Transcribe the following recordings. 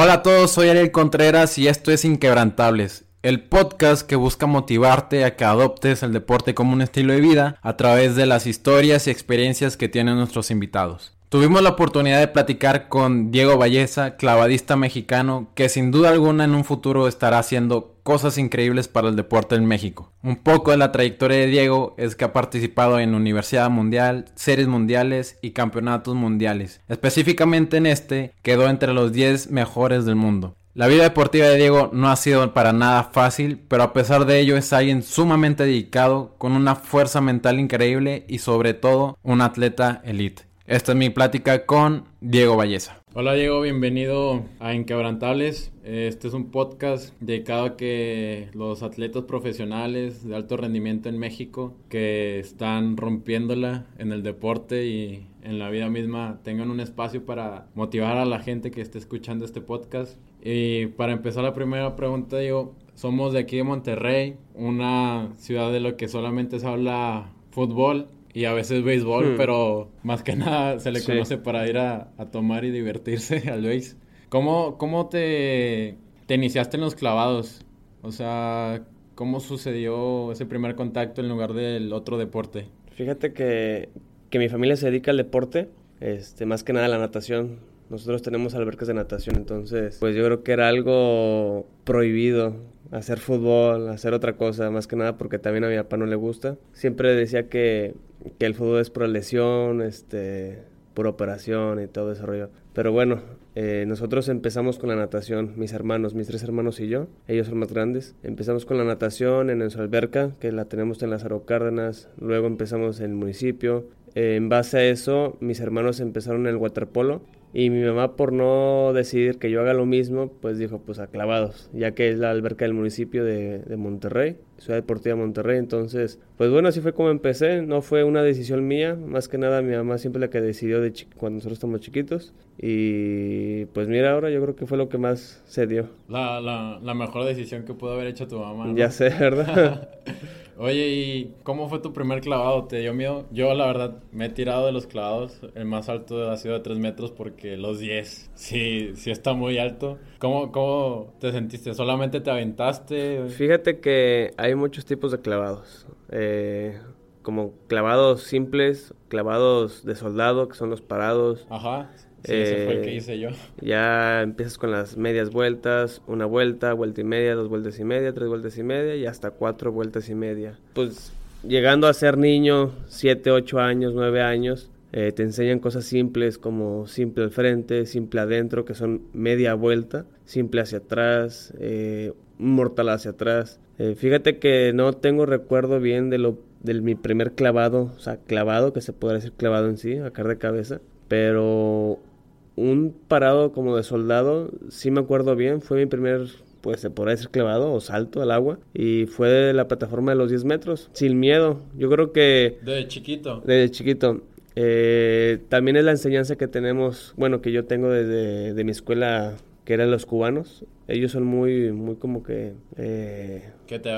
Hola a todos, soy Ariel Contreras y esto es Inquebrantables, el podcast que busca motivarte a que adoptes el deporte como un estilo de vida a través de las historias y experiencias que tienen nuestros invitados. Tuvimos la oportunidad de platicar con Diego Valleza, clavadista mexicano, que sin duda alguna en un futuro estará haciendo cosas increíbles para el deporte en México. Un poco de la trayectoria de Diego es que ha participado en Universidad Mundial, Series Mundiales y Campeonatos Mundiales. Específicamente en este, quedó entre los 10 mejores del mundo. La vida deportiva de Diego no ha sido para nada fácil, pero a pesar de ello es alguien sumamente dedicado, con una fuerza mental increíble y sobre todo un atleta elite. Esta es mi plática con Diego Valleza. Hola Diego, bienvenido a Inquebrantables. Este es un podcast dedicado a que los atletas profesionales de alto rendimiento en México que están rompiéndola en el deporte y en la vida misma tengan un espacio para motivar a la gente que esté escuchando este podcast. Y para empezar la primera pregunta, Diego, somos de aquí de Monterrey, una ciudad de lo que solamente se habla fútbol y a veces béisbol, hmm. pero más que nada se le conoce para ir a, tomar y divertirse al béis. ¿Cómo, cómo te, te iniciaste en los clavados? O sea, ¿cómo sucedió ese primer contacto en lugar del otro deporte? Fíjate que, que mi familia se dedica al deporte, este, más que nada a la natación. Nosotros tenemos albercas de natación, entonces pues yo creo que era algo prohibido hacer fútbol, hacer otra cosa, más que nada porque también a mi papá no le gusta. Siempre decía que que el fútbol es por lesión, este, por operación y todo ese rollo. Pero bueno, eh, nosotros empezamos con la natación, mis hermanos, mis tres hermanos y yo, ellos son más grandes. Empezamos con la natación en nuestra alberca, que la tenemos en Lázaro Cárdenas, luego empezamos en el municipio. Eh, en base a eso, mis hermanos empezaron el waterpolo y mi mamá, por no decidir que yo haga lo mismo, pues dijo, pues a clavados, ya que es la alberca del municipio de, de, Monterrey, Ciudad Deportiva Monterrey. Entonces, pues bueno, así fue como empecé. No fue una decisión mía, más que nada mi mamá siempre la que decidió de cuando nosotros estamos chiquitos. Y pues mira, ahora yo creo que fue lo que más se dio. La, la, la mejor decisión que pudo haber hecho tu mamá. Ya sé, ¿verdad? Oye, ¿y cómo fue tu primer clavado? ¿Te dio miedo? Yo, la verdad, me he tirado de los clavados. El más alto ha sido de 3 metros porque los 10 sí, sí está muy alto. ¿Cómo, ¿Cómo te sentiste? ¿Solamente te aventaste? Fíjate que hay muchos tipos de clavados. Eh, como clavados simples, clavados de soldado, que son los parados. Ajá. Sí, ese fue el que eh, hice yo. Ya empiezas con las medias vueltas, una vuelta, vuelta y media, dos vueltas y media, tres vueltas y media y hasta cuatro vueltas y media. Pues llegando a ser niño, siete, ocho años, nueve años, eh, te enseñan cosas simples como simple al frente, simple adentro, que son media vuelta, simple hacia atrás, eh, mortal hacia atrás. fíjate que no tengo recuerdo bien de lo de mi primer clavado, o sea, clavado, que se podría decir clavado en sí, a de cabeza, pero un parado como de soldado, sí me acuerdo bien, fue mi primer, pues se podría decir clavado o salto al agua, y fue de la plataforma de los 10 metros, sin miedo. Yo creo que... Desde chiquito. Desde chiquito. Eh, también es la enseñanza que tenemos, bueno, que yo tengo desde de mi escuela, que eran los cubanos. Ellos son muy, muy como que... Eh, que te...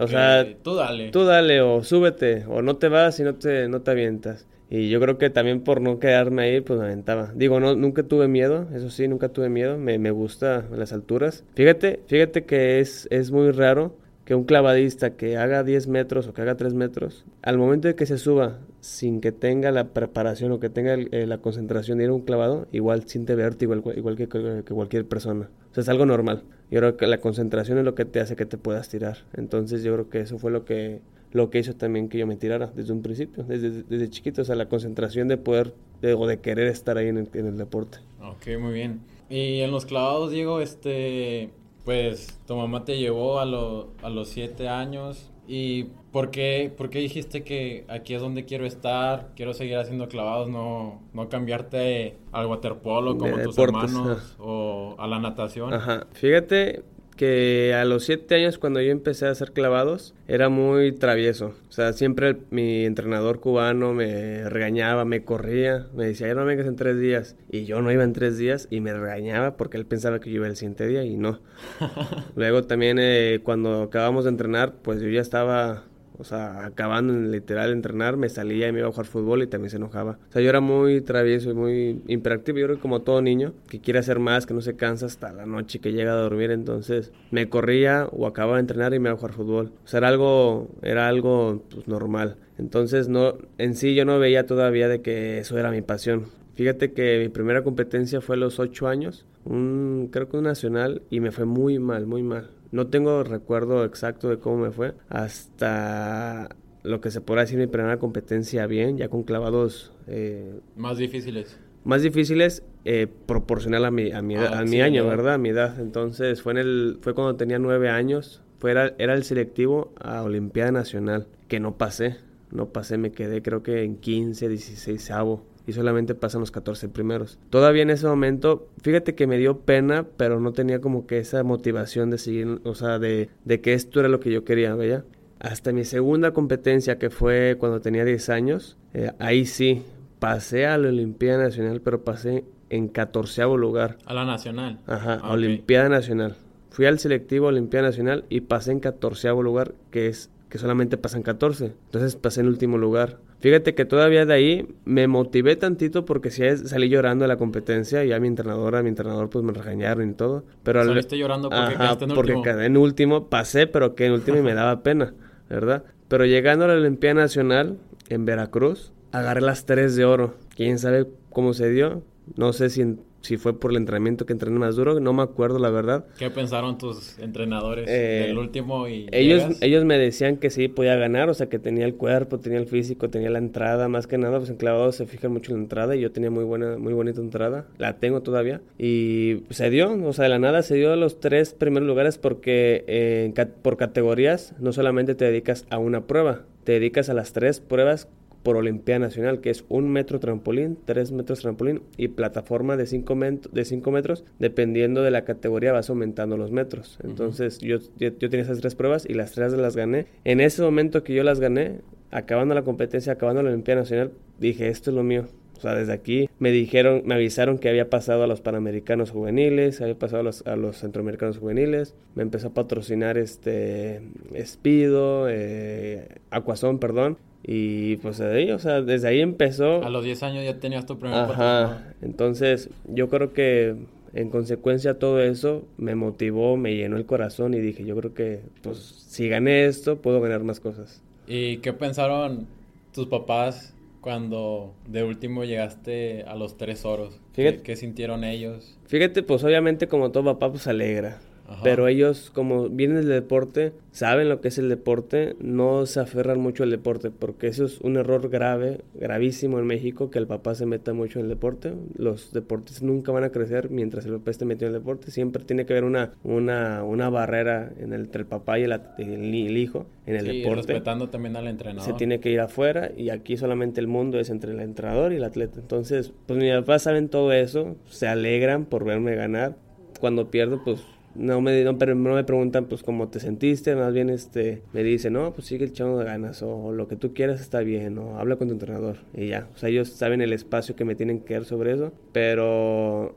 O sea, tú dale. Tú dale o súbete o no te vas y no te, no te avientas. Y yo creo que también por no quedarme ahí, pues me aventaba. Digo, no, nunca tuve miedo, eso sí, nunca tuve miedo, me, me gusta las alturas. Fíjate, fíjate que es, es muy raro que un clavadista que haga 10 metros o que haga 3 metros, al momento de que se suba sin que tenga la preparación o que tenga eh, la concentración de ir a un clavado, igual siente vértigo igual, igual que, que, cualquier persona. O sea, es algo normal. Yo creo que la concentración es lo que te hace que te puedas tirar. Entonces yo creo que eso fue lo que lo que hizo también que yo me tirara desde un principio, desde, desde chiquito, o sea, la concentración de poder o de querer estar ahí en el, en el, deporte. Ok, muy bien. Y en los clavados, Diego, este, pues tu mamá te llevó a, a los siete años. ¿Y por qué, por qué dijiste que aquí es donde quiero estar, quiero seguir haciendo clavados, no, no cambiarte al waterpolo como tus hermanos o a la natación? Ajá, fíjate, que a los siete años cuando yo empecé a hacer clavados era muy travieso. O sea, siempre mi entrenador cubano me regañaba, me corría, me decía, ya no vengas en tres días. Y yo no iba en tres días y me regañaba porque él pensaba que yo iba el siguiente día y no. Luego también eh, cuando acabamos de entrenar, pues yo ya estaba O sea, acabando literal entrenar, me salía y me iba a jugar fútbol y también se enojaba. O sea, yo era muy travieso y muy imperactivo. Yo creo que como todo niño, que quiere hacer más, que no se cansa hasta la noche que llega a dormir. Entonces, me corría o acababa de entrenar y me iba a jugar fútbol. O sea, era algo, era algo pues, normal. Entonces, no, en sí yo no veía todavía de que eso era mi pasión. Fíjate que mi primera competencia fue a los ocho años, un, creo que un nacional, y me fue muy mal, muy mal. No tengo recuerdo exacto de cómo me fue hasta lo que se podrá decir mi primera competencia bien, ya con clavados... Eh, más difíciles. Más difíciles eh, proporcional a mi, a mi, ah, a mi año, ¿verdad? A mi edad. Entonces fue, en el, fue cuando tenía nueve años, fue, era, era el selectivo a Olimpiada Nacional, que no pasé. No pasé, me quedé creo que en 15, 16 avo y solamente pasan los 14 primeros. Todavía en ese momento, fíjate que me dio pena, pero no tenía como que esa motivación de seguir, o sea, de, de que esto era lo que yo quería, ¿veía? Hasta mi segunda competencia, que fue cuando tenía 10 años, eh, ahí sí, pasé a la Olimpiada Nacional, pero pasé en 14 lugar. A la Nacional. Ajá, a Olimpiada Nacional. Fui al selectivo Olimpiada Nacional y pasé en 14 lugar, que es que solamente pasan 14. Entonces pasé en último lugar. Fíjate que todavía de ahí me motivé tantito porque si salí llorando de la competencia y a mi entrenadora, mi entrenador pues me regañaron y todo. Pero Saliste llorando porque quedaste en porque quedé en último, pasé, pero que en último y me daba pena, ¿verdad? Pero llegando a la Olimpiada Nacional en Veracruz, agarré las tres de oro. ¿Quién sabe cómo se dio? No sé si en si fue por el entrenamiento que entrené más duro, no me acuerdo la verdad. ¿Qué pensaron tus entrenadores eh, último y ellos ellos me decían que sí podía ganar, o sea, que tenía el cuerpo, tenía el físico, tenía la entrada, más que nada pues en clavados se fijan mucho en la entrada y yo tenía muy buena muy bonita entrada, la tengo todavía y se dio, o sea, de la nada se dio los tres primeros lugares porque eh, por categorías no solamente te dedicas a una prueba, te dedicas a las tres pruebas por Olimpia Nacional, que es un metro trampolín, tres metros trampolín y plataforma de cinco, de cinco metros. Dependiendo de la categoría vas aumentando los metros. Entonces yo, yo, tenía esas tres pruebas y las tres las gané. En ese momento que yo las gané, acabando la competencia, acabando la Olimpia Nacional, dije, esto es lo mío. O sea, desde aquí me dijeron, me avisaron que había pasado a los Panamericanos Juveniles, había pasado a los, a los Centroamericanos Juveniles, me empezó a patrocinar este Espido, eh, Aquazón, perdón, y pues ahí, o sea, desde ahí empezó. A los 10 años ya tenías tu primer Ajá. Entonces, yo creo que en consecuencia todo eso me motivó, me llenó el corazón y dije, yo creo que pues si gané esto, puedo ganar más cosas. ¿Y qué pensaron tus papás cuando de último llegaste a los tres oros? Fíjate, ¿Qué, sintieron ellos? Fíjate, pues obviamente como todo papá pues alegra. Pero ellos, como vienen del deporte, saben lo que es el deporte, no se aferran mucho al deporte, porque eso es un error grave, gravísimo en México, que el papá se meta mucho en el deporte. Los deportes nunca van a crecer mientras el papá esté metido en el deporte. Siempre tiene que haber una, una, una barrera en el, entre el papá y el, el, hijo en el sí, deporte. respetando también al entrenador. Se tiene que ir afuera y aquí solamente el mundo es entre el entrenador y el atleta. Entonces, pues mis papás saben todo eso, se alegran por verme ganar. Cuando pierdo, pues no me, no, no me preguntan pues cómo te sentiste, más bien este me dicen, no, pues sigue el chavo de ganas o, lo que tú quieras está bien o habla con tu entrenador y ya, o sea, ellos saben el espacio que me tienen que dar sobre eso, pero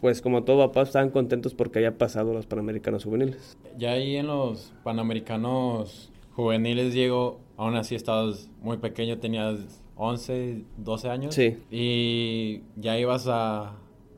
pues como todo papá estaban contentos porque haya pasado los Panamericanos juveniles. Ya ahí en los Panamericanos juveniles, Diego, aún así estabas muy pequeño, tenías 11, 12 años. Sí. Y ya ibas a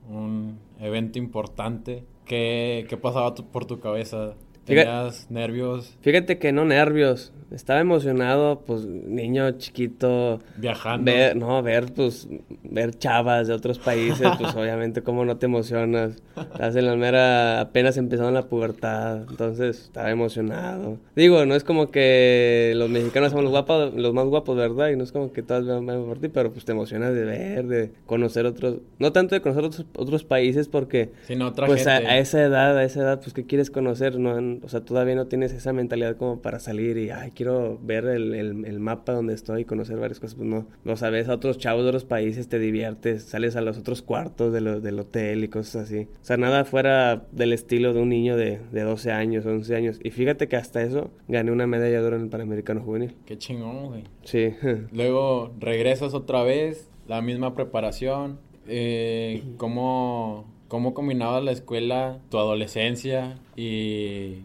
un evento importante ¿Qué, qué pasaba por tu cabeza? ¿Tenías nervios? Fíjate que no nervios. Estaba emocionado, pues, niño chiquito. Viajando. Ver, no, ver, pues, ver chavas de otros países, pues, obviamente, ¿cómo no te emocionas? Estás en la mera, apenas empezando la pubertad, entonces, estaba emocionado. Digo, no es como que los mexicanos somos los guapos, los más guapos, ¿verdad? Y no es como que todas vean por ti, pero, pues, te emocionas de ver, de conocer otros, no tanto de conocer otros, otros países, porque, Sino otra pues, A, a, esa edad, a esa edad, pues, ¿qué quieres conocer? No, o sea, todavía no tienes esa mentalidad como para salir y, ay, quiero ver el, el, mapa donde estoy y conocer varias cosas. Pues no, no sabes, a otros chavos de otros países te diviertes, sales a los otros cuartos de del hotel y cosas así. O sea, nada fuera del estilo de un niño de, de 12 años, 11 años. Y fíjate que hasta eso gané una medalla de oro en el Panamericano Juvenil. Qué chingón, güey. Sí. Luego regresas otra vez, la misma preparación. Eh, ¿Cómo cómo combinabas la escuela, tu adolescencia y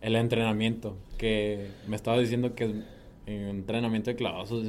el entrenamiento, que me estabas diciendo que entrenamiento de clavados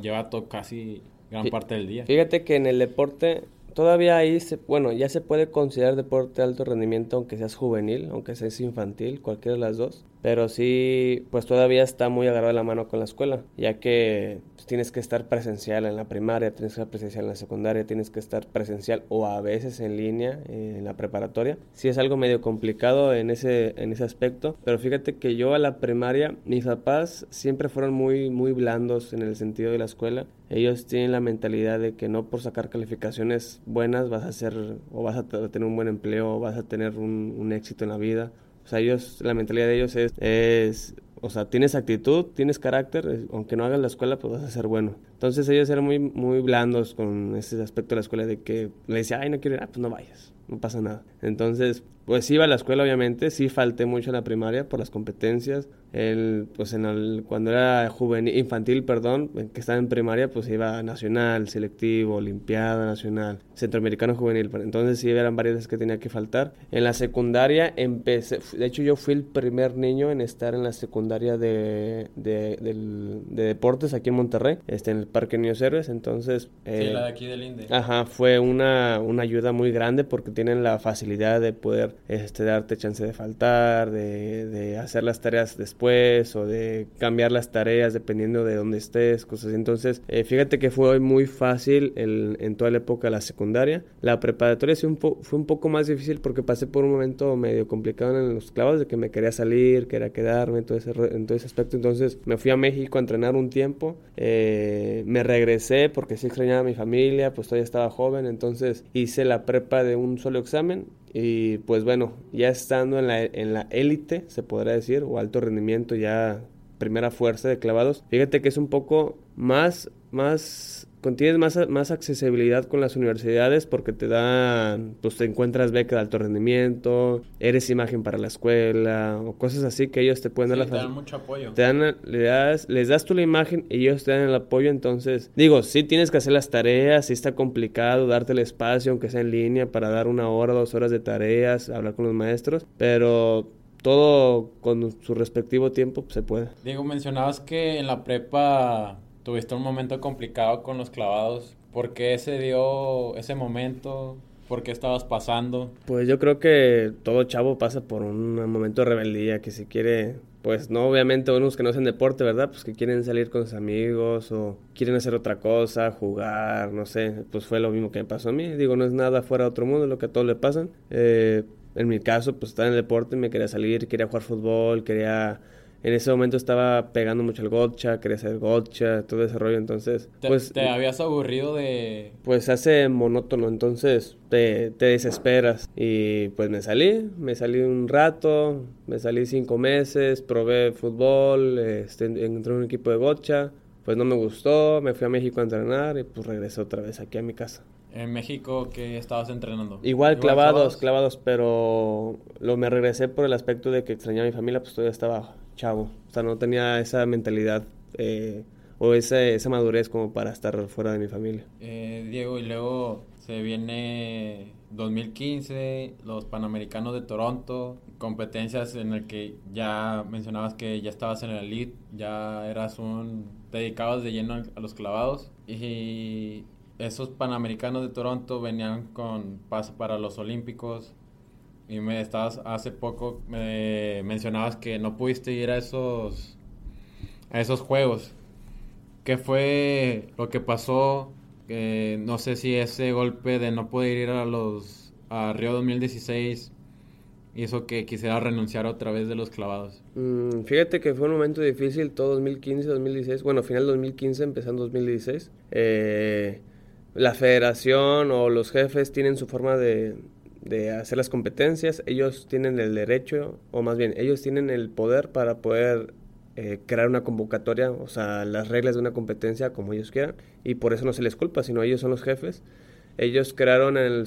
lleva todo casi gran parte del día. Fíjate que en el deporte todavía ahí, se, bueno, ya se puede considerar deporte de alto rendimiento aunque seas juvenil, aunque seas infantil, cualquiera de las dos. Pero sí, pues todavía está muy agarrado la mano con la escuela, ya que pues, tienes que estar presencial en la primaria, tienes que estar presencial en la secundaria, tienes que estar presencial o a veces en línea eh, en la preparatoria. Sí es algo medio complicado en ese, en ese aspecto, pero fíjate que yo a la primaria, mis papás siempre fueron muy, muy blandos en el sentido de la escuela. Ellos tienen la mentalidad de que no por sacar calificaciones buenas vas a ser o vas a tener un buen empleo o vas a tener un éxito en la vida. O sea, ellos, la mentalidad de ellos es, es o sea, tienes actitud, tienes carácter, aunque no hagas la escuela, pues vas a ser bueno. Entonces ellos eran muy, muy blandos con ese aspecto de la escuela de que le decía, ay, no quiero ir, ah, pues no vayas, no pasa nada. Entonces, pues iba a la escuela, obviamente, sí falté mucho en la primaria por las competencias. El, pues en el, cuando era juvenil, infantil, perdón, que estaba en primaria, pues iba a nacional, selectivo, olimpiada nacional, centroamericano juvenil. Entonces sí eran varias veces que tenía que faltar. En la secundaria empecé, de hecho yo fui el primer niño en estar en la secundaria de, de, de deportes aquí en Monterrey, este, en el Parque Niños Héroes. Entonces... sí, la de aquí del INDE. Ajá, fue una, una ayuda muy grande porque tienen la facilidad de poder este, darte chance de faltar, de, hacer las tareas después o de cambiar las tareas dependiendo de dónde estés, cosas así. Entonces, eh, fíjate que fue muy fácil en toda la época la secundaria. La preparatoria fue un poco más difícil porque pasé por un momento medio complicado en los clavos de que me quería salir, quería quedarme, todo ese, en todo ese aspecto. Entonces, me fui a México a entrenar un tiempo, eh, me regresé porque sí extrañaba mi familia, pues todavía estaba joven, entonces hice la prepa de un solo examen y pues bueno, ya estando en la, en la élite, se podrá decir, o alto rendimiento, ya primera fuerza de clavados, fíjate que es un poco más, más tienes más, más accesibilidad con las universidades porque te dan, pues te encuentras beca de alto rendimiento, eres imagen para la escuela o cosas así que ellos te pueden dar la Te dan mucho apoyo. Te dan, le das, les das tú la imagen y ellos te dan el apoyo, entonces, digo, sí tienes que hacer las tareas, sí está complicado darte el espacio, aunque sea en línea, para dar una hora, dos horas de tareas, hablar con los maestros, pero todo con su respectivo tiempo pues, se puede. Diego, mencionabas que en la prepa tuviste un momento complicado con los clavados. ¿Por qué se dio ese momento? ¿Por qué estabas pasando? Pues yo creo que todo chavo pasa por un momento de rebeldía, que si quiere, pues no obviamente unos que no hacen deporte, ¿verdad? Pues que quieren salir con sus amigos o quieren hacer otra cosa, jugar, no sé, pues fue lo mismo que me pasó a mí. Digo, no es nada fuera de otro mundo, lo que a todos le pasan. Eh, en mi caso, pues estaba en el deporte, me quería salir, quería jugar fútbol, quería en ese momento estaba pegando mucho el gotcha, quería hacer gotcha, todo ese rollo, entonces... ¿Te, pues, ¿Te habías aburrido de...? Pues hace monótono, entonces te, te, desesperas. Y pues me salí, me salí un rato, me salí cinco meses, probé fútbol, este, entré en un equipo de gotcha, pues no me gustó, me fui a México a entrenar y pues regresé otra vez aquí a mi casa. ¿En México qué estabas entrenando? Igual, clavados, clavados, pero lo me regresé por el aspecto de que extrañaba a mi familia, pues todavía estaba chavo. O sea, no tenía esa mentalidad eh, o esa, esa madurez como para estar fuera de mi familia. Eh, Diego, y luego se viene 2015, los Panamericanos de Toronto, competencias en el que ya mencionabas que ya estabas en el elite, ya eras un... te dedicabas de lleno a los clavados y esos Panamericanos de Toronto venían con paso para los Olímpicos y me estabas hace poco me mencionabas que no pudiste ir a esos a esos juegos. ¿Qué fue lo que pasó? no sé si ese golpe de no poder ir a los a Río 2016 hizo que quisiera renunciar otra vez de los clavados. Mm, fíjate que fue un momento difícil todo 2015, 2016. Bueno, final 2015, empezando 2016. Eh, la federación o los jefes tienen su forma de, de hacer las competencias, ellos tienen el derecho, o más bien, ellos tienen el poder para poder eh, crear una convocatoria, o sea, las reglas de una competencia como ellos quieran, y por eso no se les culpa, sino ellos son los jefes. Ellos crearon en el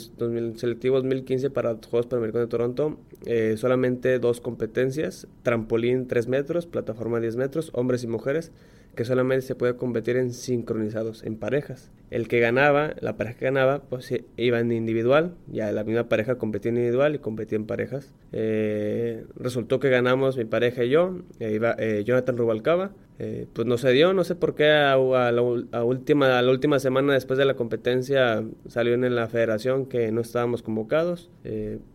selectivo 2015 para los Juegos Panamericanos de Toronto eh, solamente dos competencias, trampolín 3 metros, plataforma 10 metros, hombres y mujeres, que solamente se puede competir en sincronizados, en parejas. El que ganaba, la pareja que ganaba, pues iba en individual, ya la misma pareja competía en individual y competía en parejas. Eh, resultó que ganamos mi pareja y yo, eh, eh, Jonathan Rubalcaba, pues no se dio, no sé por qué a, la, última, a la última semana después de la competencia salió en la federación que no estábamos convocados.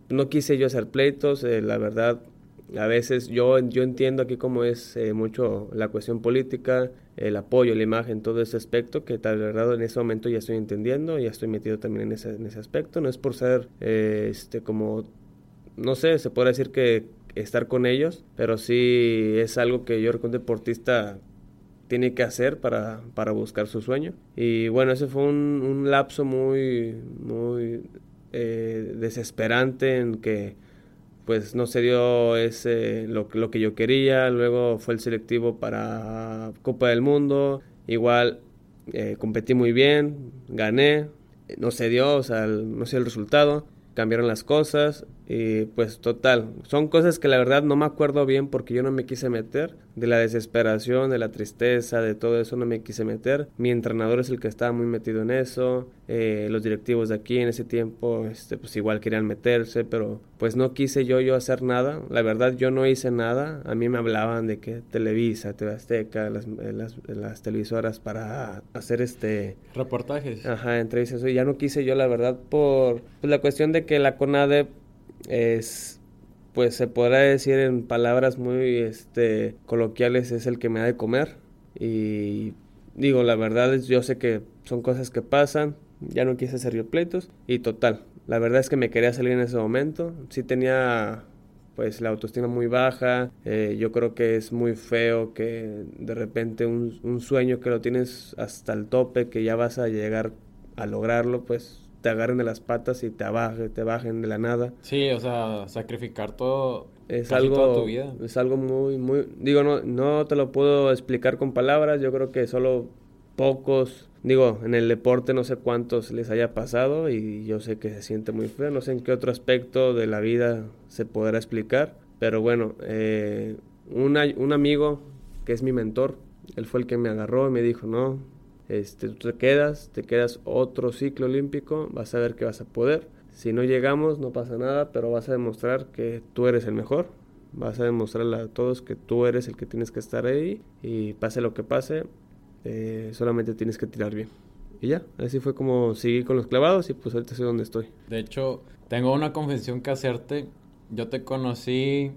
no quise yo hacer pleitos, la verdad a veces yo, yo entiendo aquí cómo es eh, mucho la cuestión política, el apoyo, la imagen, todo ese aspecto que tal verdad en ese momento ya estoy entendiendo, ya estoy metido también en ese, en ese aspecto. No es por ser eh, este como, no sé, se puede decir que estar con ellos, pero sí es algo que yo como deportista tiene que hacer para, para buscar su sueño. Y bueno, ese fue un, un lapso muy, muy eh, desesperante en que pues no se dio ese lo, lo que yo quería, luego fue el selectivo para Copa del Mundo, igual eh, competí muy bien, gané, no se dio, o sea, no sé el resultado, cambiaron las cosas y pues total, son cosas que la verdad no me acuerdo bien porque yo no me quise meter, de la desesperación, de la tristeza, de todo eso no me quise meter. Mi entrenador es el que estaba muy metido en eso, eh, los directivos de aquí en ese tiempo este, pues igual querían meterse, pero pues no quise yo yo hacer nada, la verdad yo no hice nada, a mí me hablaban de que Televisa, TV Azteca, las, eh, las, las televisoras para hacer este... Reportajes. Ajá, entrevistas, y ya no quise yo la verdad por pues, la cuestión de que la CONADE es pues se podrá decir en palabras muy este coloquiales es el que me da de comer. Y digo la verdad es yo sé que son cosas que pasan ya no quise hacer yo pleitos y total la verdad es que me quería salir en ese momento. Sí tenía pues la autoestima muy baja eh, yo creo que es muy feo que de repente un, un sueño que lo tienes hasta el tope que ya vas a llegar a lograrlo pues te agarren de las patas y te bajen, te bajen de la nada. Sí, o sea, sacrificar todo es algo toda tu vida. es algo muy muy digo no no te lo puedo explicar con palabras, yo creo que solo pocos digo, en el deporte no sé cuántos les haya pasado y yo sé que se siente muy feo, no sé en qué otro aspecto de la vida se podrá explicar, pero bueno, eh, un amigo que es mi mentor, él fue el que me agarró y me dijo, no, este, tú te quedas, te quedas otro ciclo olímpico, vas a ver que vas a poder. Si no llegamos, no pasa nada, pero vas a demostrar que tú eres el mejor. Vas a demostrarle a todos que tú eres el que tienes que estar ahí y pase lo que pase, eh, solamente tienes que tirar bien. Y ya, así fue como seguí con los clavados y pues ahorita sé dónde estoy. De hecho, tengo una confesión que hacerte. Yo te conocí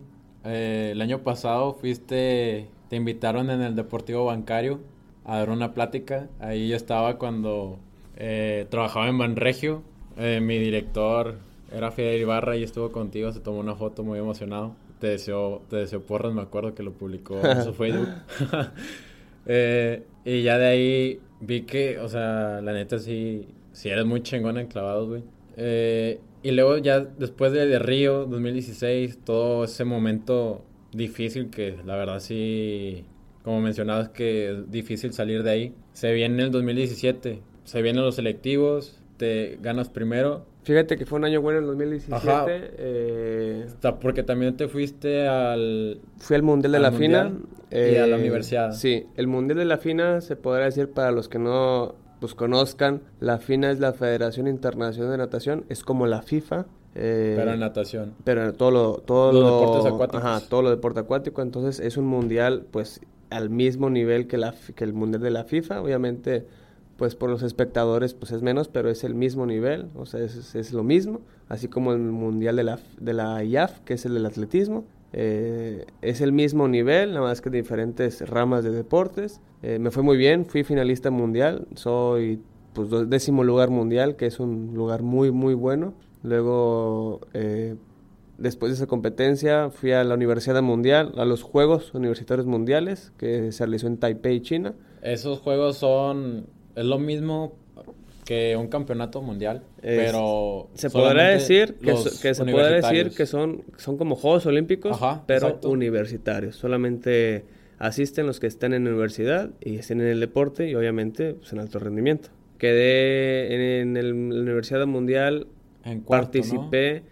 eh, el año pasado, fuiste, te invitaron en el Deportivo Bancario a dar una plática. Ahí yo estaba cuando eh, trabajaba en Banregio. Eh, mi director era Fidel Ibarra y estuvo contigo, se tomó una foto muy emocionado. Te deseo, te deseo porras, me acuerdo que lo publicó en su Facebook. eh, y ya de ahí vi que, o sea, la neta sí, sí eres muy chingón en clavados, güey. Eh, y luego ya después de, de Río 2016, todo ese momento difícil que la verdad sí como mencionabas que es difícil salir de ahí. Se viene el 2017, se vienen los selectivos, te ganas primero. Fíjate que fue un año bueno el 2017. Eh, porque también te fuiste al... Fui al Mundial de la FINA. y a la eh, universidad. Sí, el Mundial de la FINA se podrá decir para los que no pues conozcan, la FINA es la Federación Internacional de Natación, es como la FIFA. Eh, pero en natación. Pero en todo lo... Todo los deportes acuáticos. Ajá, todo lo deporte acuático. Entonces es un mundial, pues al mismo nivel que, la, que el mundial de la FIFA. Obviamente, pues por los espectadores, pues es menos, pero es el mismo nivel, o sea, es, es lo mismo. Así como el mundial de la, de la IAF, que es el del atletismo. Eh, es el mismo nivel, nada más que diferentes ramas de deportes. Eh, me fue muy bien, fui finalista mundial, soy pues décimo lugar mundial, que es un lugar muy, muy bueno. Luego eh, Después de esa competencia fui a la Universidad Mundial, a los Juegos Universitarios Mundiales que se realizó en Taipei, China. Esos juegos son, es lo mismo que un campeonato mundial, pero se podrá decir que, se puede decir que son son como Juegos Olímpicos, pero universitarios. Solamente asisten los que están en la universidad y estén en el deporte y obviamente pues, en alto rendimiento. Quedé en, el, la Universidad Mundial, en participé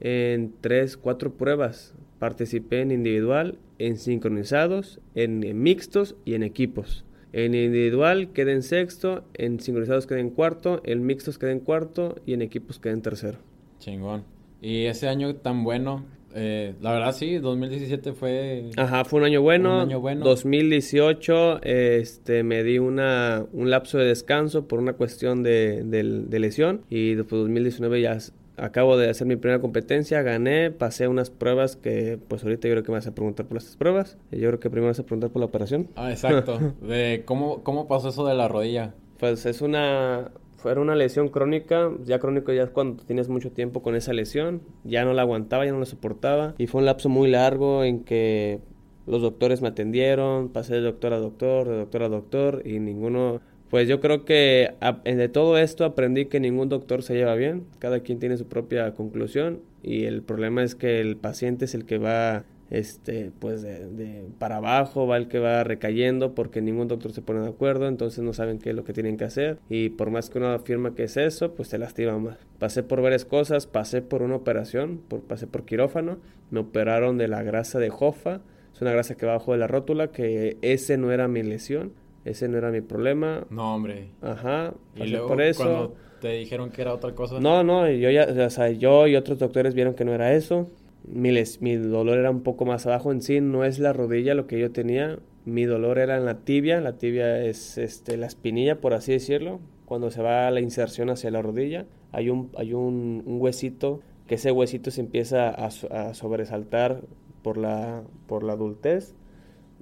en tres, cuatro pruebas. Participé en individual, en sincronizados, en, mixtos y en equipos. En individual quedé en sexto, en sincronizados quedé en cuarto, en mixtos quedé en cuarto y en equipos quedé en tercero. Chingón. Y ese año tan bueno, eh, la verdad sí, 2017 fue... Ajá, fue un año bueno. Un año bueno. 2018 este, me di una, un lapso de descanso por una cuestión de, de lesión y después 2019 ya acabo de hacer mi primera competencia, gané, pasé unas pruebas que pues ahorita yo creo que me vas a preguntar por estas pruebas. Yo creo que primero vas a preguntar por la operación. Ah, exacto. de cómo, ¿Cómo pasó eso de la rodilla? Pues es una... Fue una lesión crónica, ya crónico ya es cuando tienes mucho tiempo con esa lesión, ya no la aguantaba, ya no la soportaba y fue un lapso muy largo en que los doctores me atendieron, pasé de doctor a doctor, de doctor a doctor y ninguno pues yo creo que de todo esto aprendí que ningún doctor se lleva bien, cada quien tiene su propia conclusión y el problema es que el paciente es el que va este pues de, para abajo va el que va recayendo porque ningún doctor se pone de acuerdo entonces no saben qué es lo que tienen que hacer y por más que uno afirma que es eso pues te lastima más. Pasé por varias cosas pasé por una operación por, pasé por quirófano me operaron de la grasa de jofa es una grasa que va de la rótula que ese no era mi lesión ese no era mi problema. No, hombre. Ajá. Y luego, por eso. Cuando te dijeron que era otra cosa. No, no, yo ya, o sea, yo y otros doctores vieron que no era eso. Mi, mi dolor era un poco más abajo en sí, no es la rodilla lo que yo tenía. Mi dolor era en la tibia, la tibia es este, la espinilla, por así decirlo. Cuando se va la inserción hacia la rodilla, hay un, hay un, un huesito, que ese huesito se empieza a, a sobresaltar por la, por la adultez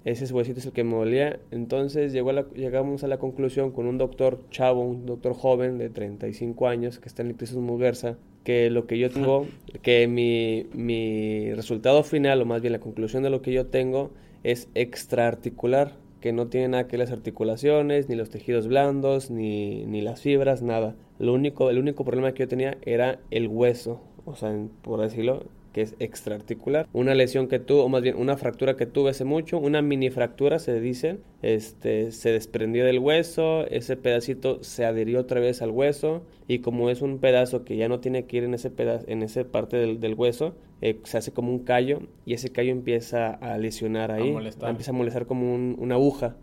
ese huesito es el que me dolía. Entonces llegó llegamos a la conclusión con un doctor chavo, un doctor joven de 35 años que está en el piso Muguerza, que lo que yo tengo, que mi, mi resultado final, o más bien la conclusión de lo que yo tengo, es extraarticular, que no tiene nada que ver las articulaciones, ni los tejidos blandos, ni, ni las fibras, nada. Lo único, el único problema que yo tenía era el hueso, o sea, por decirlo, que es extraarticular. Una lesión que tuvo, o más bien una fractura que tuve hace mucho, una mini fractura se dice, este, se desprendió del hueso, ese pedacito se adhirió otra vez al hueso y como es un pedazo que ya no tiene que ir en ese pedazo, en esa parte del, hueso, eh, se hace como un callo y ese callo empieza a lesionar ahí, empieza a molestar como una aguja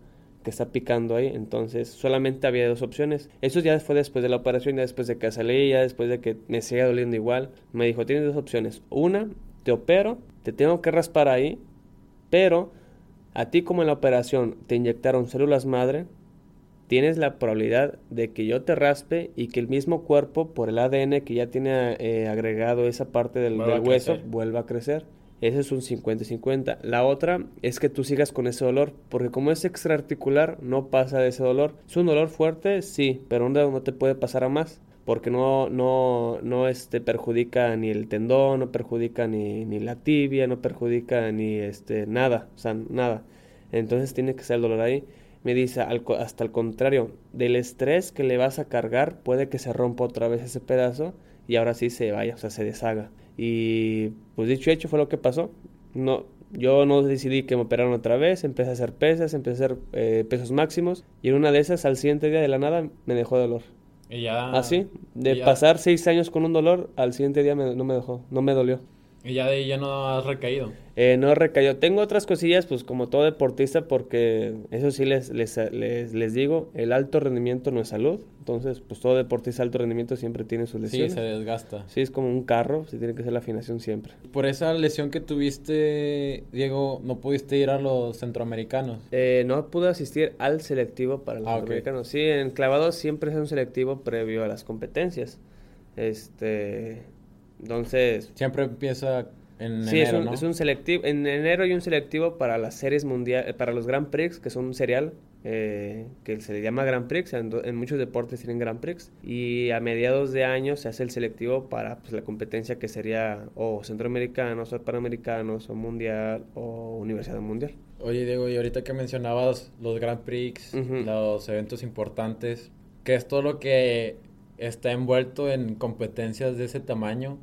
que está picando ahí. Entonces, solamente había dos opciones. Eso ya fue después de la operación, ya después de que salí, ya después de que me siga doliendo igual. Me dijo, tienes dos opciones. Una, te opero, te tengo que raspar ahí, pero a ti como en la operación te inyectaron células madre, tienes la probabilidad de que yo te raspe y que el mismo cuerpo, por el ADN que ya tiene eh, agregado esa parte del, del hueso, vuelva a crecer. Ese es un 50-50. La otra es que tú sigas con ese dolor, porque como es extraarticular, no pasa de ese dolor. Es un dolor fuerte, sí, pero no te puede pasar a más, porque no, no, no este, perjudica ni el tendón, no perjudica ni, ni la tibia, no perjudica ni este, nada, o sea, nada. Entonces tiene que ser el dolor ahí. Me dice, hasta el contrario, del estrés que le vas a cargar, puede que se rompa otra vez ese pedazo y ahora sí se vaya, o sea, se deshaga. Y pues dicho hecho fue lo que pasó. No, yo no decidí que me operaron otra vez, empecé a hacer pesas, empecé a hacer eh, pesos máximos y en una de esas al siguiente día de la nada me dejó dolor. Y ya... Así, de pasar seis años con un dolor, al siguiente día no me dejó, no me dolió. Y ya de ahí ya no has recaído. Eh, no recayó. Tengo otras cosillas, pues como todo deportista, porque eso sí les, les, les, digo, el alto rendimiento no es salud. Entonces, pues todo deportista de alto rendimiento siempre tiene sus lesiones. Sí, se desgasta. Sí, es como un carro, sí tiene que ser la afinación siempre. Por esa lesión que tuviste, Diego, ¿no pudiste ir a los centroamericanos? Eh, no pude asistir al selectivo para los ah, centroamericanos. Sí, en clavado siempre es un selectivo previo a las competencias. Este entonces... Siempre empieza en sí, enero, es un, es un selectivo. En enero hay un selectivo para las series mundiales, para los Grand Prix, que son un serial eh, que se le llama Grand Prix. En, muchos deportes tienen Grand Prix. Y a mediados de año se hace el selectivo para pues, la competencia que sería o centroamericanos, o panamericanos, o mundial, o universidad mundial. Oye, Diego, y ahorita que mencionabas los Grand Prix, los eventos importantes, ¿qué es todo lo que está envuelto en competencias de ese tamaño,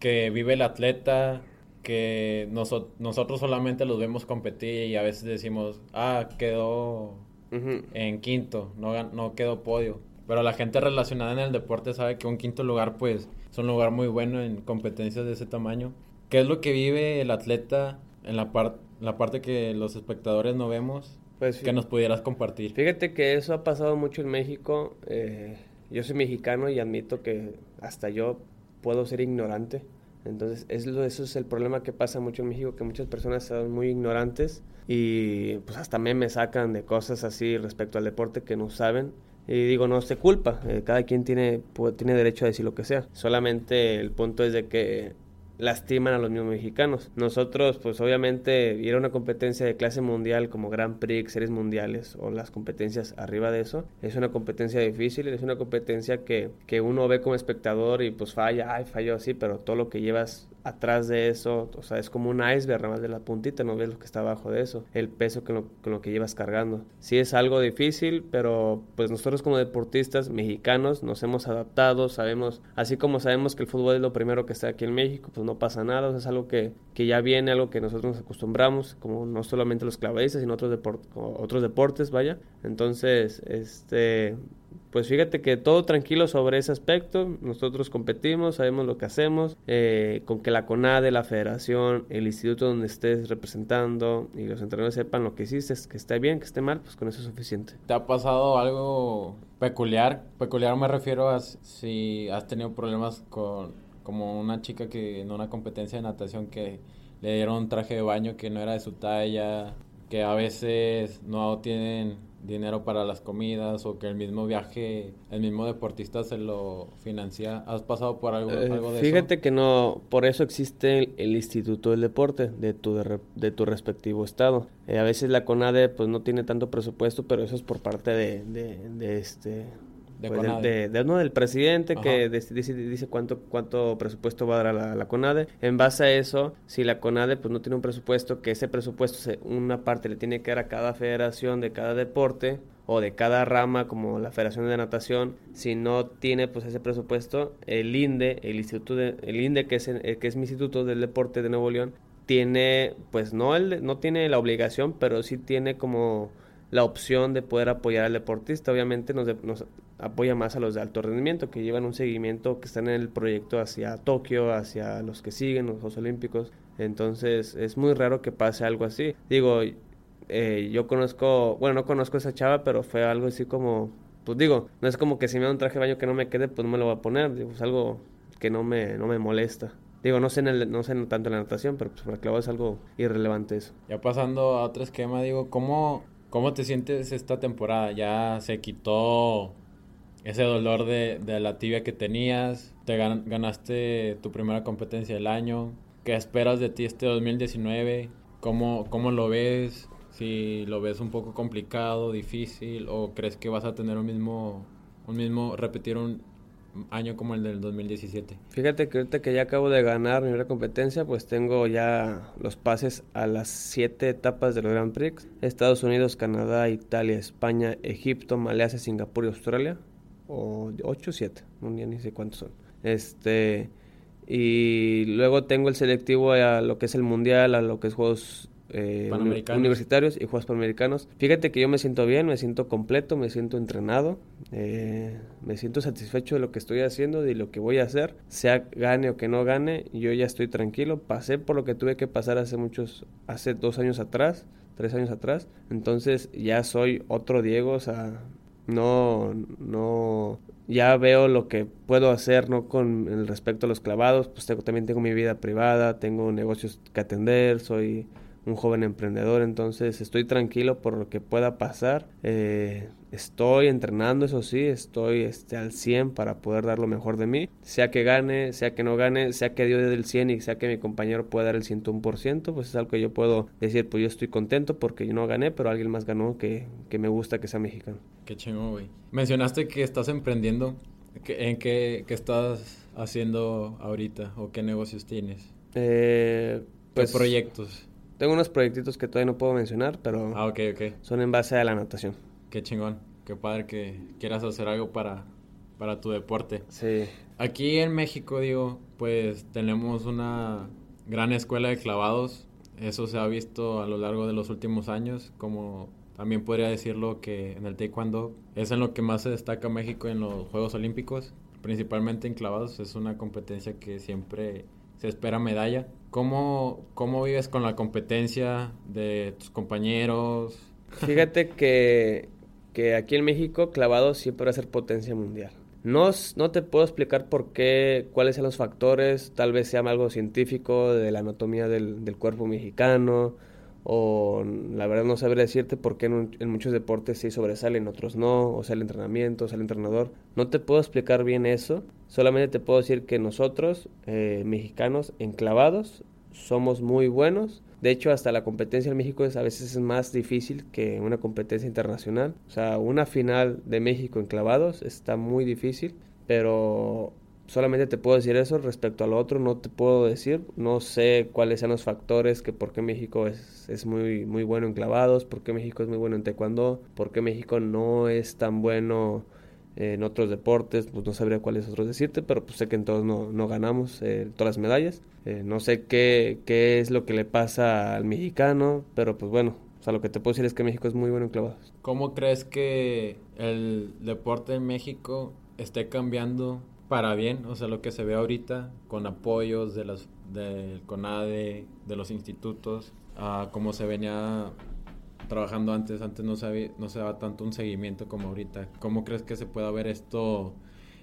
que vive el atleta, que nosotros solamente los vemos competir y a veces decimos, ah, quedó en quinto, no, no quedó podio. Pero la gente relacionada en el deporte sabe que un quinto lugar, pues, es un lugar muy bueno en competencias de ese tamaño. ¿Qué es lo que vive el atleta en la, la parte que los espectadores no vemos pues, que nos pudieras compartir. Fíjate que eso ha pasado mucho en México. Eh, yo soy mexicano y admito que hasta yo puedo ser ignorante. Entonces, eso es el problema que pasa mucho en México, que muchas personas son muy ignorantes y pues hasta me sacan de cosas así respecto al deporte que no saben. Y digo, no se culpa, eh, cada quien tiene, tiene derecho a decir lo que sea. Solamente el punto es de que lastiman a los mismos mexicanos. Nosotros, pues obviamente, ir a una competencia de clase mundial como Grand Prix, series mundiales o las competencias arriba de eso, es una competencia difícil, es una competencia que, que uno ve como espectador y pues falla, ay, falló así, pero todo lo que llevas atrás de eso, o sea, es como un iceberg, nada más de la puntita, no ves lo que está abajo de eso, el peso con lo, que llevas cargando. Sí es algo difícil, pero pues nosotros como deportistas mexicanos nos hemos adaptado, sabemos, así como sabemos que el fútbol es lo primero que está aquí en México, pues no pasa nada, es algo que, que ya viene, algo que nosotros nos acostumbramos, como no solamente los clavadistas, sino otros, otros deportes, vaya. Entonces, este, pues fíjate que todo tranquilo sobre ese aspecto. Nosotros competimos, sabemos lo que hacemos. Eh, con que la CONADE, la federación, el instituto donde estés representando y los entrenadores sepan lo que hiciste, que esté bien, que esté mal, pues con eso es suficiente. ¿Te ha pasado algo peculiar? Peculiar me refiero a si has tenido problemas con como una chica que en una competencia de natación que le dieron un traje de baño que no era de su talla, que a veces no tienen dinero para las comidas o que el mismo viaje, el mismo deportista se lo financia. ¿Has pasado por algo, eh, algo de fíjate que no, por eso existe el, Instituto del Deporte de tu, de, tu respectivo estado. Eh, a veces la CONADE pues no tiene tanto presupuesto, pero eso es por parte de, de este de, pues de, uno del presidente que dice, dice, cuánto cuánto presupuesto va a dar a la, CONADE. En base a eso, si la CONADE pues no tiene un presupuesto, que ese presupuesto se, una parte le tiene que dar a cada federación de cada deporte o de cada rama como la Federación de Natación, si no tiene pues ese presupuesto, el INDE, el instituto de, el INDE que es que es mi instituto del deporte de Nuevo León, tiene pues no el, no tiene la obligación, pero sí tiene como la opción de poder apoyar al deportista. Obviamente nos, apoya más a los de alto rendimiento, que llevan un seguimiento, que están en el proyecto hacia Tokio, hacia los que siguen los Juegos Olímpicos. Entonces es muy raro que pase algo así. Digo, eh, yo conozco, bueno, no conozco esa chava, pero fue algo así como, pues digo, no es como que si me da un traje de baño que no me quede, pues no me lo voy a poner. Digo, es algo que no me, no me molesta. Digo, no sé, en el, no sé tanto en la natación, pero pues para clavo es algo irrelevante eso. Ya pasando a otro esquema, digo, ¿cómo, ¿cómo te sientes esta temporada? Ya se quitó ese dolor de, de la tibia que tenías, te ganaste tu primera competencia del año, ¿qué esperas de ti este 2019? ¿Cómo, cómo lo ves? Si lo ves un poco complicado, difícil, o crees que vas a tener un mismo, un mismo, repetir un año como el del 2017. Fíjate que ahorita que ya acabo de ganar mi primera competencia, pues tengo ya los pases a las siete etapas del Grand Prix. Estados Unidos, Canadá, Italia, España, Egipto, Malasia, Singapur y Australia o 8 o 7, no ni sé cuántos son. Este, y luego tengo el selectivo a lo que es el mundial, a lo que es juegos eh, universitarios y juegos panamericanos. Fíjate que yo me siento bien, me siento completo, me siento entrenado, eh, me siento satisfecho de lo que estoy haciendo, de lo que voy a hacer, sea gane o que no gane, yo ya estoy tranquilo. Pasé por lo que tuve que pasar hace muchos, hace dos años atrás, tres años atrás, entonces ya soy otro Diego, o sea, no, no, ya veo lo que puedo hacer, no con el respecto a los clavados, pues tengo, también tengo mi vida privada, tengo negocios que atender, soy un joven emprendedor, entonces estoy tranquilo por lo que pueda pasar. Eh, estoy entrenando, eso sí, estoy este, al 100 para poder dar lo mejor de mí, sea que gane, sea que no gane, sea que dio del 100 y sea que mi compañero pueda dar el 101%, pues es algo que yo puedo decir, pues yo estoy contento porque yo no gané, pero alguien más ganó que, que me gusta que sea mexicano. Qué chingo, güey. Mencionaste que estás emprendiendo. ¿En qué, qué, estás haciendo ahorita o qué negocios tienes? Eh, pues, ¿Qué proyectos? Tengo unos proyectitos que todavía no puedo mencionar, pero ah, okay, okay. son en base a la natación. Qué chingón, qué padre que quieras hacer algo para, para tu deporte. Sí. Aquí en México, digo, pues tenemos una gran escuela de clavados. Eso se ha visto a lo largo de los últimos años, como también podría decirlo que en el taekwondo es en lo que más se destaca México en los Juegos Olímpicos, principalmente en clavados. Es una competencia que siempre se espera medalla. ¿Cómo, ¿Cómo vives con la competencia de tus compañeros? Fíjate que, que aquí en México clavado siempre va a ser potencia mundial. No, no te puedo explicar por qué, cuáles son los factores, tal vez sea algo científico de la anatomía del, del cuerpo mexicano, o la verdad no sabré decirte por qué en, muchos deportes sí sobresalen, en otros no, o sea el entrenamiento, o sea el entrenador. No te puedo explicar bien eso, solamente te puedo decir que nosotros, eh, mexicanos, enclavados, somos muy buenos. De hecho, hasta la competencia en México es, a veces es más difícil que una competencia internacional. O sea, una final de México enclavados está muy difícil, pero solamente te puedo decir eso respecto a lo otro, no te puedo decir, no sé cuáles sean los factores que por qué México es, es muy, muy bueno en clavados, por qué México es muy bueno en taekwondo, por qué México no es tan bueno en otros deportes, pues no sabría cuáles otros decirte, pero pues sé que en todos no, no ganamos eh, todas las medallas, eh, no sé qué, qué es lo que le pasa al mexicano, pero pues bueno, o sea, lo que te puedo decir es que México es muy bueno en clavados. ¿Cómo crees que el deporte en México esté cambiando para bien, o sea, lo que se ve ahorita con apoyos de las del CONADE, de los institutos, a como se venía trabajando antes, antes no se, no se daba tanto un seguimiento como ahorita. ¿Cómo crees que se pueda ver esto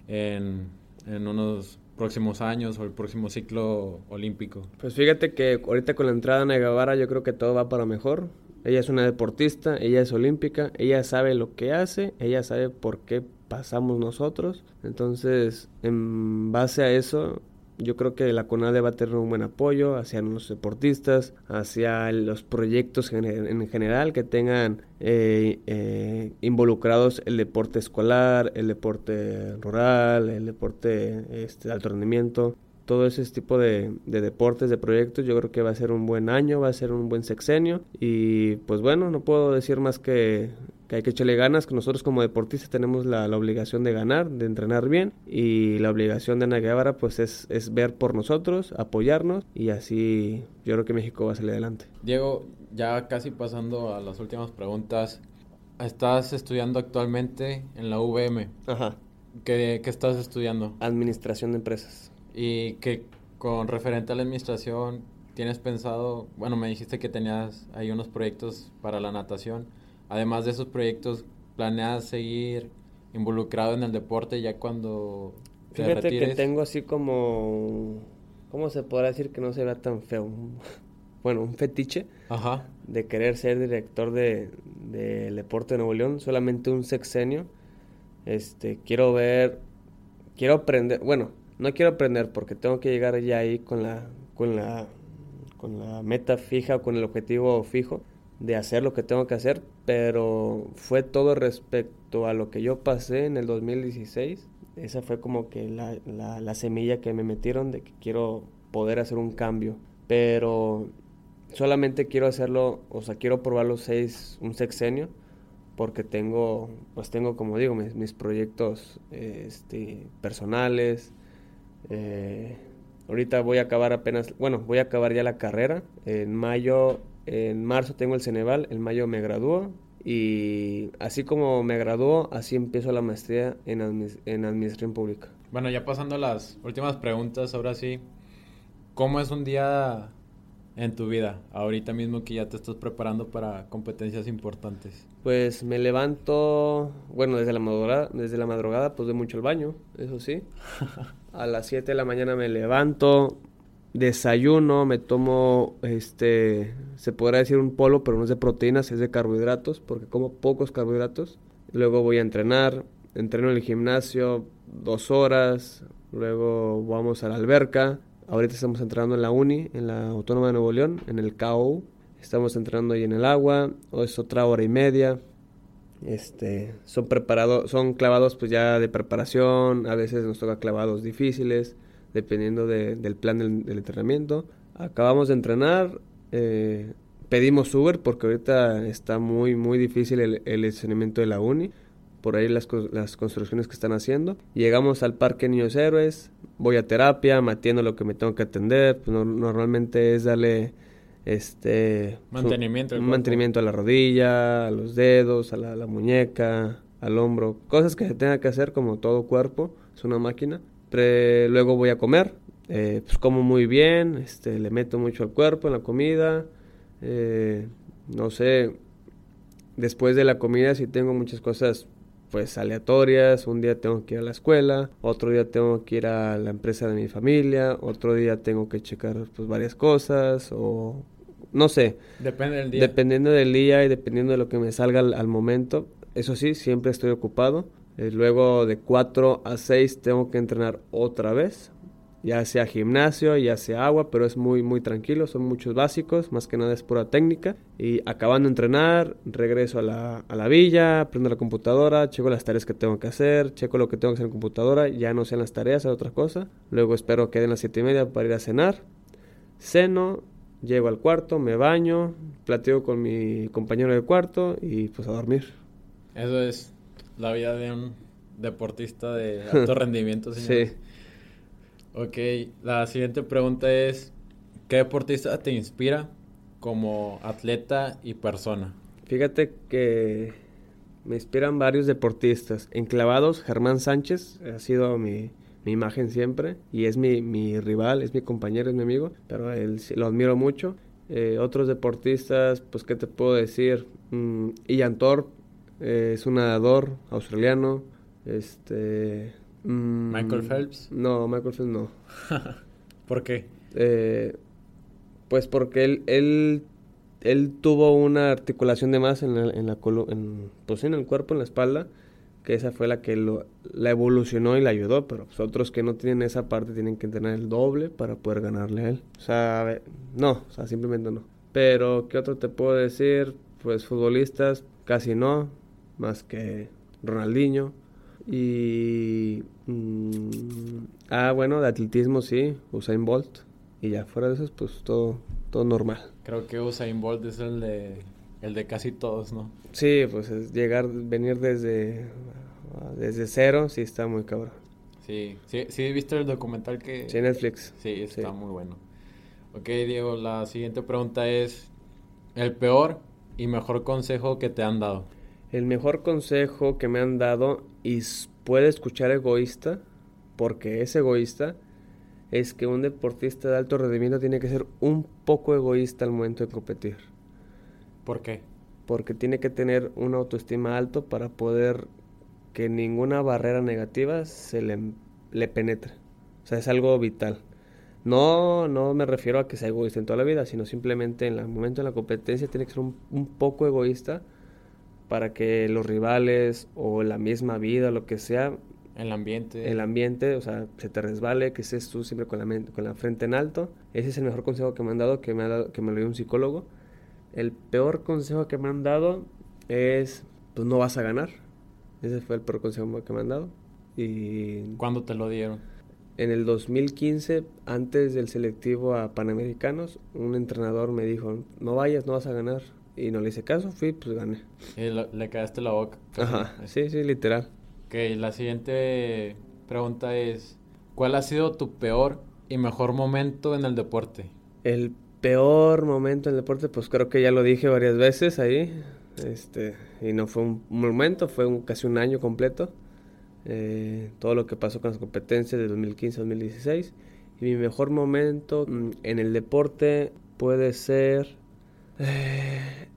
en, unos próximos años o el próximo ciclo olímpico? Pues fíjate que ahorita con la entrada de Guevara yo creo que todo va para mejor. Ella es una deportista, ella es olímpica, ella sabe lo que hace, ella sabe por qué pasamos nosotros. Entonces, en base a eso, yo creo que la CONADE va a tener un buen apoyo hacia los deportistas, hacia los proyectos en general que tengan eh, eh, involucrados el deporte escolar, el deporte rural, el deporte este, de alto rendimiento. Todo ese tipo de, de deportes, de proyectos, yo creo que va a ser un buen año, va a ser un buen sexenio. Y pues bueno, no puedo decir más que que hay que echarle ganas, que nosotros como deportistas tenemos la, obligación de ganar, de entrenar bien y la obligación de Ana Guevara pues es, es, ver por nosotros, apoyarnos y así yo creo que México va a salir adelante. Diego, ya casi pasando a las últimas preguntas, estás estudiando actualmente en la UVM. Ajá. ¿Qué, qué estás estudiando? Administración de empresas. ¿Y que con referente a la administración tienes pensado, bueno, me dijiste que tenías ahí unos proyectos para la natación? Además de esos proyectos, ¿planeas seguir involucrado en el deporte ya cuando te Fíjate que tengo así como, ¿cómo se podrá decir que no se vea tan feo? Bueno, un fetiche Ajá. de querer ser director de, del deporte de Nuevo León, solamente un sexenio. Este, quiero ver, quiero aprender, bueno, no quiero aprender porque tengo que llegar ya ahí con la, con la, con la meta fija, con el objetivo fijo de hacer lo que tengo que hacer, pero fue todo respecto a lo que yo pasé en el 2016. Esa fue como que la, la, semilla que me metieron de que quiero poder hacer un cambio, pero solamente quiero hacerlo, o sea, quiero probar los seis, un sexenio, porque tengo, pues tengo, como digo, mis, proyectos este, personales. Eh, ahorita voy a acabar apenas, bueno, voy a acabar ya la carrera. En mayo en marzo tengo el Ceneval, en mayo me graduó y así como me graduó, así empiezo la maestría en, en Administración Pública. Bueno, ya pasando a las últimas preguntas, ahora sí, ¿cómo es un día en tu vida, ahorita mismo que ya te estás preparando para competencias importantes? Pues me levanto, bueno, desde la madrugada, desde la madrugada pues doy mucho el baño, eso sí. a las 7 de la mañana me levanto, desayuno, me tomo, este, se podrá decir un polo, pero no es de proteínas, es de carbohidratos, porque como pocos carbohidratos. Luego voy a entrenar, entreno en el gimnasio dos horas, luego vamos a la alberca. Ahorita estamos entrenando en la uni, en la Autónoma de Nuevo León, en el KO. Estamos entrenando ahí en el agua, o es otra hora y media. Este, son preparados, son clavados pues ya de preparación, a veces nos toca clavados difíciles dependiendo del plan del, entrenamiento. Acabamos de entrenar, eh, pedimos Uber porque ahorita está muy, muy difícil el, el estacionamiento de la uni, por ahí las, las construcciones que están haciendo. Llegamos al Parque Niños Héroes, voy a terapia, me atiendo lo que me tengo que atender, pues normalmente es darle este mantenimiento, un mantenimiento a la rodilla, a los dedos, a la, la, muñeca, al hombro, cosas que se tenga que hacer como todo cuerpo, es una máquina luego voy a comer, eh, pues como muy bien, este, le meto mucho al cuerpo en la comida, eh, no sé, después de la comida sí tengo muchas cosas pues aleatorias, un día tengo que ir a la escuela, otro día tengo que ir a la empresa de mi familia, otro día tengo que checar pues varias cosas o no sé. Depende del día. Dependiendo del día y dependiendo de lo que me salga al, momento. Eso sí, siempre estoy ocupado. Eh, luego de 4 a 6 tengo que entrenar otra vez ya sea gimnasio, ya sea agua, pero es muy, muy tranquilo, son muchos básicos, más que nada es pura técnica. Y acabando de entrenar, regreso a la, a la villa, prendo la computadora, checo las tareas que tengo que hacer, checo lo que tengo que hacer en computadora, ya no sean las tareas, es otra cosa. Luego espero que den las siete y media para ir a cenar. Ceno, llego al cuarto, me baño, platico con mi compañero de cuarto y pues a dormir. Eso es la vida de un deportista de alto rendimiento, señor. Sí. Ok, la siguiente pregunta es, ¿qué deportista te inspira como atleta y persona? Fíjate que me inspiran varios deportistas. Enclavados, Germán Sánchez ha sido mi, imagen siempre y es mi, rival, es mi compañero, es mi amigo, pero él lo admiro mucho. Eh, otros deportistas, pues, ¿qué te puedo decir? Mm, Ian Thorpe eh, es un nadador australiano. Este, Mm, ¿Michael Phelps? No, Michael Phelps no. ¿Por qué? Eh, pues porque él, él, él, tuvo una articulación de más en la, en la en, pues en el cuerpo, en la espalda, que esa fue la que lo, la evolucionó y la ayudó, pero pues otros que no tienen esa parte tienen que tener el doble para poder ganarle a él. O sea, no, o sea, simplemente no. Pero, ¿qué otro te puedo decir? Pues futbolistas, casi no, más que Ronaldinho. Y. Mm, ah, bueno, de atletismo sí, Usain Bolt. Y ya fuera de eso, pues todo, todo normal. Creo que Usain Bolt es el de, el de casi todos, ¿no? Sí, pues es llegar, venir desde, desde cero, sí está muy cabrón. Sí, sí, sí, ¿viste el documental que...? Sí, Netflix. Sí, está muy bueno. Ok, Diego, la siguiente pregunta es, ¿el peor y mejor consejo que te han dado? El mejor consejo que me han dado, y puede escuchar egoísta, porque es egoísta, es que un deportista de alto rendimiento tiene que ser un poco egoísta al momento de competir. ¿Por qué? Porque tiene que tener una autoestima alto para poder que ninguna barrera negativa se le, le penetre. O sea, es algo vital. No, no me refiero a que sea egoísta en toda la vida, sino simplemente en el momento de la competencia tiene que ser un, un poco egoísta para que los rivales o la misma vida, lo que sea, el ambiente. El ambiente, o sea, se te resbale, que estés tú siempre con la, con la frente en alto. Ese es el mejor consejo que me han dado, que me, ha dado, que me lo dio un psicólogo. El peor consejo que me han dado es, pues no vas a ganar. Ese fue el peor consejo que me han dado. Y... ¿Cuándo te lo dieron? En el 2015, antes del selectivo a Panamericanos, un entrenador me dijo, no vayas, no vas a ganar. Y no le hice caso, fui, pues gané. Y le quedaste la boca. Ajá, sí, sí, literal. Ok, la siguiente pregunta es, ¿cuál ha sido tu peor y mejor momento en el deporte? El peor momento en el deporte, pues creo que ya lo dije varias veces ahí. Este, y no fue un momento, fue un, casi un año completo. Eh, todo lo que pasó con las competencias de 2015-2016. Y mi mejor momento mm, en el deporte puede ser eh,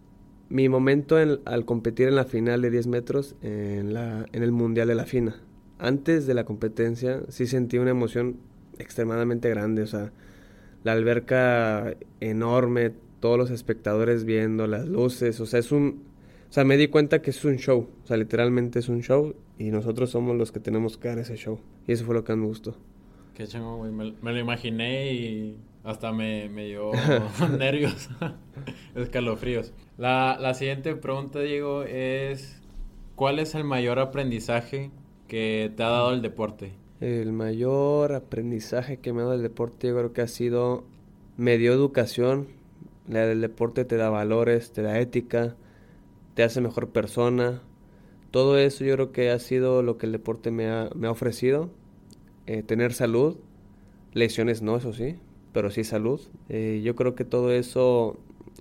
mi momento al competir en la final de 10 metros en, el Mundial de la FINA. Antes de la competencia sí sentí una emoción extremadamente grande, o sea, la alberca enorme, todos los espectadores viendo, las luces, o sea, es un... O sea, me di cuenta que es un show, o sea, literalmente es un show y nosotros somos los que tenemos que dar ese show. Y eso fue lo que me gustó. Qué chingón, Me, me, lo imaginé y hasta me, me dio nervios, escalofríos. La, la siguiente pregunta, Diego, es: ¿Cuál es el mayor aprendizaje que te ha dado el deporte? El mayor aprendizaje que me ha dado el deporte, yo creo que ha sido. Me dio educación. La del deporte te da valores, te da ética, te hace mejor persona. Todo eso yo creo que ha sido lo que el deporte me ha, me ha ofrecido eh, tener salud, lesiones no, eso sí, pero sí salud. Eh, yo creo que todo eso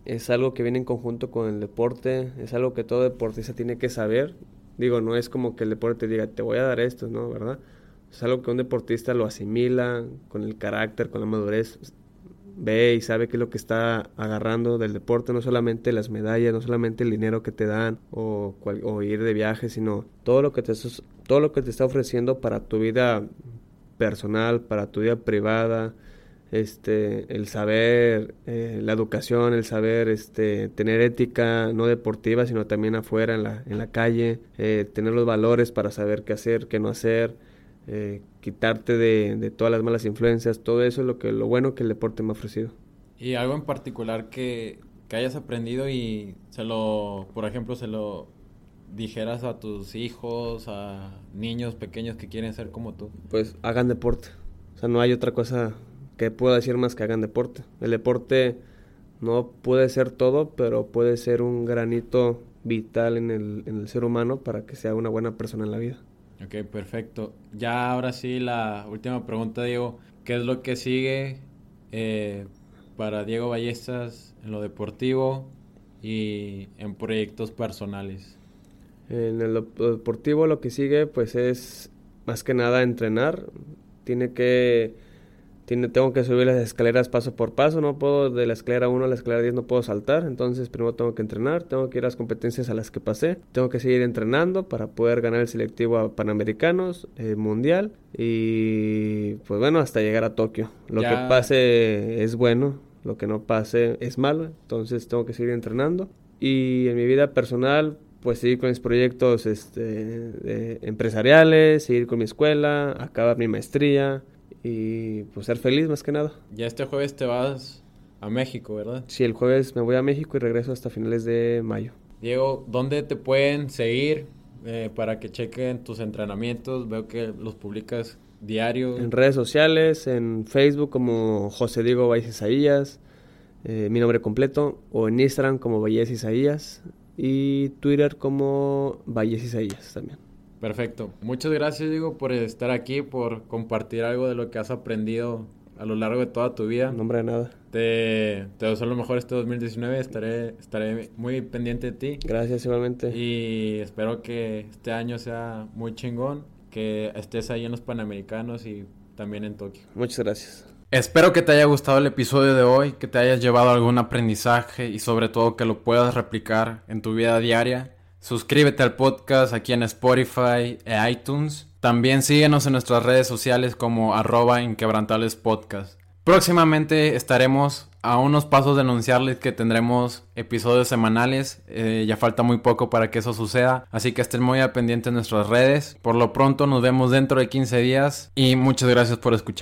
es algo que viene en conjunto con el deporte, es algo que todo deportista tiene que saber. Digo, no es como que el deporte diga, te voy a dar esto, ¿no? ¿Verdad? Es algo que un deportista lo asimila con el carácter, con la madurez. ve y sabe qué es lo que está agarrando del deporte, no solamente las medallas, no solamente el dinero que te dan o, o ir de viaje, sino todo lo que te todo lo que te está ofreciendo para tu vida personal, para tu vida privada, este, el saber, eh, la educación, el saber este, tener ética no deportiva, sino también afuera en la, en la calle, eh, tener los valores para saber qué hacer, qué no hacer, eh, quitarte de, de, todas las malas influencias, todo eso es lo, que, lo bueno que el deporte me ha ofrecido. ¿Y algo en particular que, que hayas aprendido y se lo, por ejemplo, se lo dijeras a tus hijos, a niños pequeños que quieren ser como tú? Pues hagan deporte. O sea, no hay otra cosa que puedo decir más que hagan deporte. El deporte no puede ser todo, pero puede ser un granito vital en el, en el ser humano para que sea una buena persona en la vida. Ok, perfecto. Ya ahora sí la última pregunta, Diego. ¿Qué es lo que sigue eh, para Diego Ballestas en lo deportivo y en proyectos personales? En el deportivo lo que sigue pues es más que nada entrenar. Tiene que tengo que subir las escaleras paso por paso, no puedo de la escalera 1 a la escalera 10 no puedo saltar, entonces primero tengo que entrenar, tengo que ir a las competencias a las que pasé, tengo que seguir entrenando para poder ganar el selectivo a Panamericanos, eh, Mundial y pues bueno, hasta llegar a Tokio. Lo que pase es bueno, lo que no pase es malo, entonces tengo que seguir entrenando y en mi vida personal pues seguir con mis proyectos este, empresariales, seguir con mi escuela, acabar mi maestría, y pues ser feliz más que nada. Ya este jueves te vas a México, ¿verdad? Sí, el jueves me voy a México y regreso hasta finales de mayo. Diego, ¿dónde te pueden seguir eh, para que chequen tus entrenamientos? Veo que los publicas diario. En redes sociales, en Facebook como José Diego Valles Isaías, eh, mi nombre completo, o en Instagram como Valles Isaías y Twitter como Valles Isaías también. Perfecto. Muchas gracias, Diego, por estar aquí, por compartir algo de lo que has aprendido a lo largo de toda tu vida. nombre de nada. Te, te deseo lo mejor este 2019. Estaré, estaré muy pendiente de ti. Gracias, igualmente. Y espero que este año sea muy chingón, que estés ahí en los Panamericanos y también en Tokio. Muchas gracias. Espero que te haya gustado el episodio de hoy, que te hayas llevado algún aprendizaje y sobre todo que lo puedas replicar en tu vida diaria. Suscríbete al podcast aquí en Spotify e iTunes. También síguenos en nuestras redes sociales como arroba inquebrantables podcast. Próximamente estaremos a unos pasos de anunciarles que tendremos episodios semanales. Eh, ya falta muy poco para que eso suceda. Así que estén muy al pendiente en nuestras redes. Por lo pronto nos vemos dentro de 15 días y muchas gracias por escuchar.